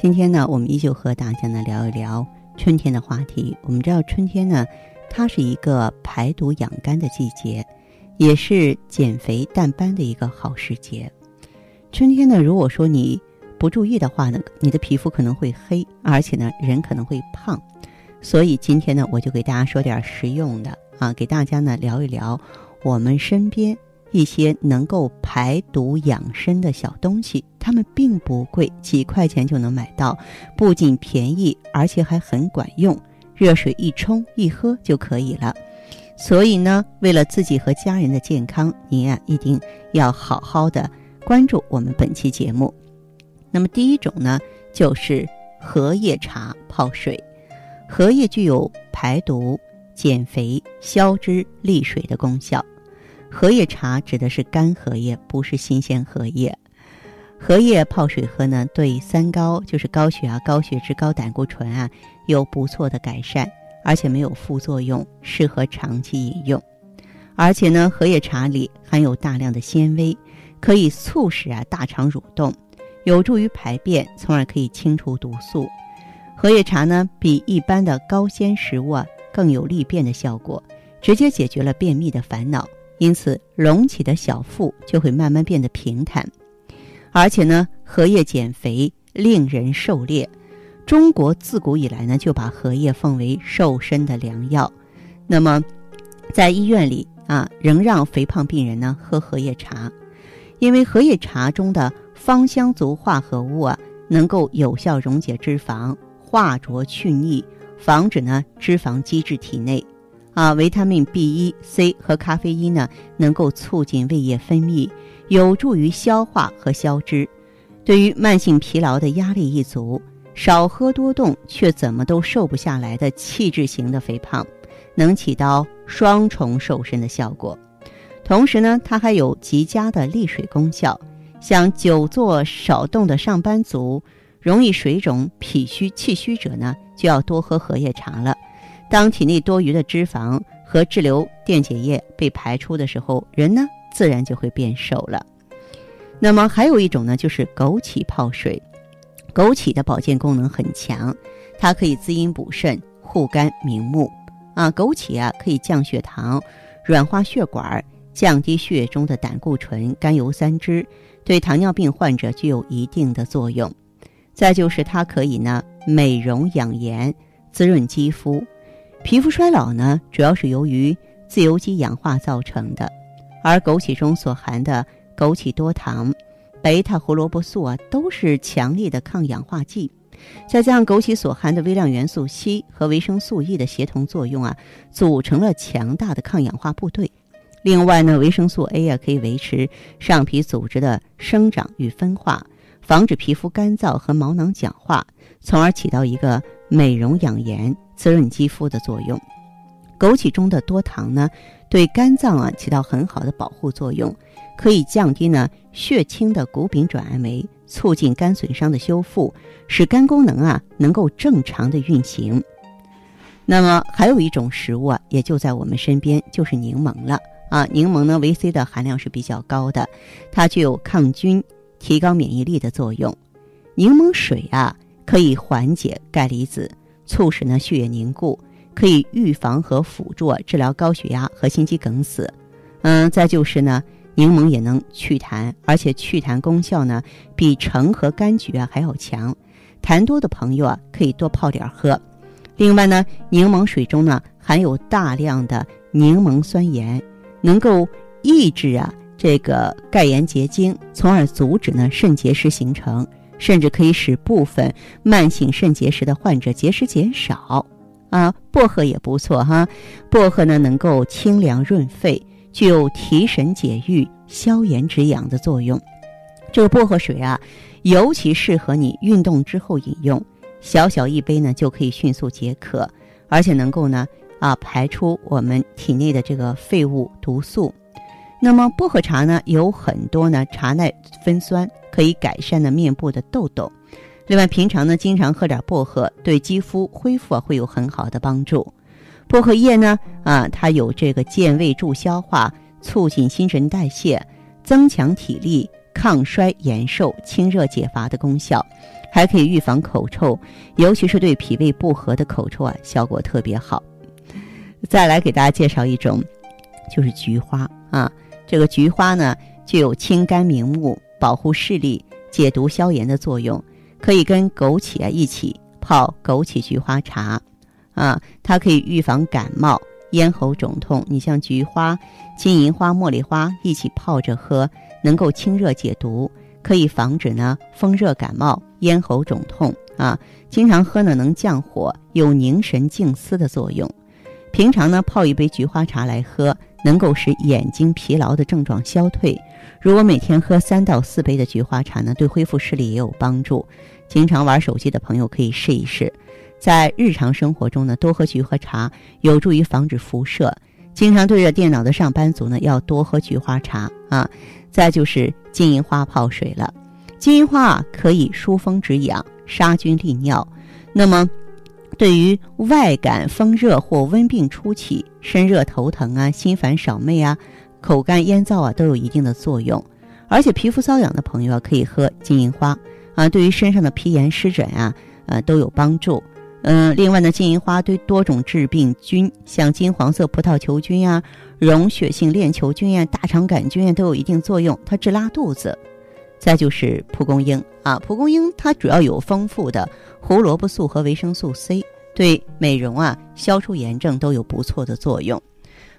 今天呢，我们依旧和大家呢聊一聊春天的话题。我们知道春天呢，它是一个排毒养肝的季节，也是减肥淡斑的一个好时节。春天呢，如果说你不注意的话呢，你的皮肤可能会黑，而且呢，人可能会胖。所以今天呢，我就给大家说点实用的啊，给大家呢聊一聊我们身边一些能够排毒养生的小东西。它们并不贵，几块钱就能买到，不仅便宜，而且还很管用。热水一冲一喝就可以了。所以呢，为了自己和家人的健康，您啊一定要好好的。关注我们本期节目。那么第一种呢，就是荷叶茶泡水。荷叶具有排毒、减肥、消脂、利水的功效。荷叶茶指的是干荷叶，不是新鲜荷叶。荷叶泡水喝呢，对三高，就是高血压、高血脂、高胆固醇啊，有不错的改善，而且没有副作用，适合长期饮用。而且呢，荷叶茶里含有大量的纤维。可以促使啊大肠蠕动，有助于排便，从而可以清除毒素。荷叶茶呢，比一般的高纤食物啊更有利便的效果，直接解决了便秘的烦恼。因此，隆起的小腹就会慢慢变得平坦。而且呢，荷叶减肥，令人狩猎。中国自古以来呢，就把荷叶奉为瘦身的良药。那么，在医院里啊，仍让肥胖病人呢喝荷叶茶。因为荷叶茶中的芳香族化合物啊，能够有效溶解脂肪、化浊去腻，防止呢脂肪积滞体内。啊，维他命 B 一、C 和咖啡因呢，能够促进胃液分泌，有助于消化和消脂。对于慢性疲劳的压力一族，少喝多动却怎么都瘦不下来的气质型的肥胖，能起到双重瘦身的效果。同时呢，它还有极佳的利水功效。像久坐少动的上班族、容易水肿、脾虚、气虚者呢，就要多喝荷叶茶了。当体内多余的脂肪和滞留电解液被排出的时候，人呢自然就会变瘦了。那么还有一种呢，就是枸杞泡水。枸杞的保健功能很强，它可以滋阴补肾、护肝明目。啊，枸杞啊可以降血糖、软化血管。降低血液中的胆固醇、甘油三酯，对糖尿病患者具有一定的作用。再就是它可以呢美容养颜、滋润肌肤。皮肤衰老呢，主要是由于自由基氧化造成的，而枸杞中所含的枸杞多糖、贝塔胡萝卜素啊，都是强力的抗氧化剂。再加上枸杞所含的微量元素硒和维生素 E 的协同作用啊，组成了强大的抗氧化部队。另外呢，维生素 A 啊可以维持上皮组织的生长与分化，防止皮肤干燥和毛囊角化，从而起到一个美容养颜、滋润肌肤的作用。枸杞中的多糖呢，对肝脏啊起到很好的保护作用，可以降低呢血清的谷丙转氨酶，促进肝损伤的修复，使肝功能啊能够正常的运行。那么还有一种食物啊，也就在我们身边，就是柠檬了。啊，柠檬呢，维 C 的含量是比较高的，它具有抗菌、提高免疫力的作用。柠檬水啊，可以缓解钙离子，促使呢血液凝固，可以预防和辅助治疗高血压和心肌梗死。嗯，再就是呢，柠檬也能祛痰，而且祛痰功效呢比橙和柑橘啊还要强。痰多的朋友啊，可以多泡点喝。另外呢，柠檬水中呢含有大量的柠檬酸盐。能够抑制啊这个钙盐结晶，从而阻止呢肾结石形成，甚至可以使部分慢性肾结石的患者结石减少。啊，薄荷也不错哈，薄荷呢能够清凉润肺，具有提神解郁、消炎止痒的作用。这个薄荷水啊，尤其适合你运动之后饮用，小小一杯呢就可以迅速解渴，而且能够呢啊排出我们体内的这个废物毒素。那么薄荷茶呢有很多呢茶耐酚酸，可以改善呢面部的痘痘。另外，平常呢经常喝点薄荷，对肌肤恢复啊会有很好的帮助。薄荷叶呢啊，它有这个健胃助消化、促进新陈代谢、增强体力。抗衰延寿、清热解乏的功效，还可以预防口臭，尤其是对脾胃不和的口臭啊，效果特别好。再来给大家介绍一种，就是菊花啊。这个菊花呢，具有清肝明目、保护视力、解毒消炎的作用，可以跟枸杞啊一起泡枸杞菊花茶啊，它可以预防感冒、咽喉肿痛。你像菊花、金银花、茉莉花一起泡着喝。能够清热解毒，可以防止呢风热感冒、咽喉肿痛啊。经常喝呢能降火，有凝神静思的作用。平常呢泡一杯菊花茶来喝，能够使眼睛疲劳的症状消退。如果每天喝三到四杯的菊花茶呢，对恢复视力也有帮助。经常玩手机的朋友可以试一试，在日常生活中呢多喝菊花茶，有助于防止辐射。经常对着电脑的上班族呢，要多喝菊花茶啊。再就是金银花泡水了，金银花啊可以疏风止痒、杀菌利尿。那么，对于外感风热或温病初期、身热头疼啊、心烦少寐啊、口干咽燥啊，都有一定的作用。而且皮肤瘙痒的朋友啊，可以喝金银花啊，对于身上的皮炎湿疹啊，呃都有帮助。嗯，另外呢，金银花对多种致病菌，像金黄色葡萄球菌呀、溶血性链球菌呀、大肠杆菌呀，都有一定作用。它治拉肚子。再就是蒲公英啊，蒲公英它主要有丰富的胡萝卜素和维生素 C，对美容啊、消除炎症都有不错的作用。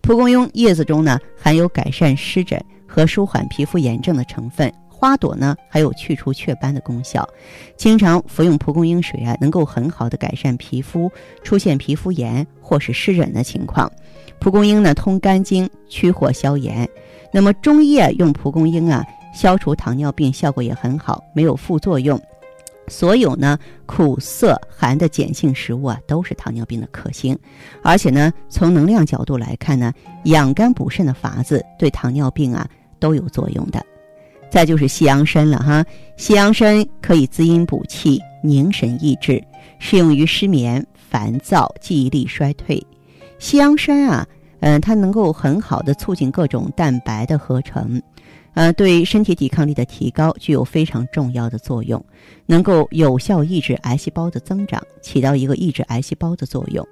蒲公英叶子中呢，含有改善湿疹和舒缓皮肤炎症的成分。花朵呢，还有去除雀斑的功效。经常服用蒲公英水啊，能够很好的改善皮肤出现皮肤炎或是湿疹的情况。蒲公英呢，通肝经，驱火消炎。那么中医啊，用蒲公英啊，消除糖尿病效果也很好，没有副作用。所有呢，苦涩寒的碱性食物啊，都是糖尿病的克星。而且呢，从能量角度来看呢，养肝补肾的法子对糖尿病啊都有作用的。再就是西洋参了哈，西洋参可以滋阴补气、凝神益智，适用于失眠、烦躁、记忆力衰退。西洋参啊，嗯，它能够很好的促进各种蛋白的合成，呃，对身体抵抗力的提高具有非常重要的作用，能够有效抑制癌细胞的增长，起到一个抑制癌细胞的作用。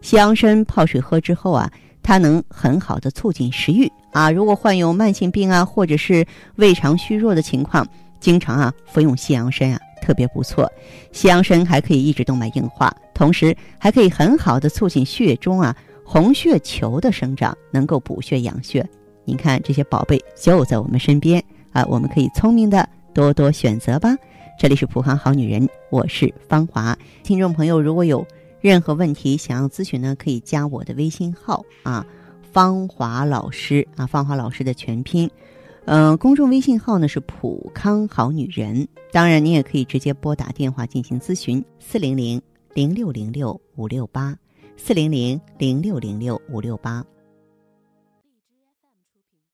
西洋参泡水喝之后啊。它能很好的促进食欲啊！如果患有慢性病啊，或者是胃肠虚弱的情况，经常啊服用西洋参啊，特别不错。西洋参还可以抑制动脉硬化，同时还可以很好的促进血中啊红血球的生长，能够补血养血。您看这些宝贝就在我们身边啊，我们可以聪明的多多选择吧。这里是普康好女人，我是芳华。听众朋友，如果有。任何问题想要咨询呢，可以加我的微信号啊，芳华老师啊，芳华老师的全拼，嗯，公众微信号呢是普康好女人。当然，你也可以直接拨打电话进行咨询，四零零零六零六五六八，四零零零六零六五六八。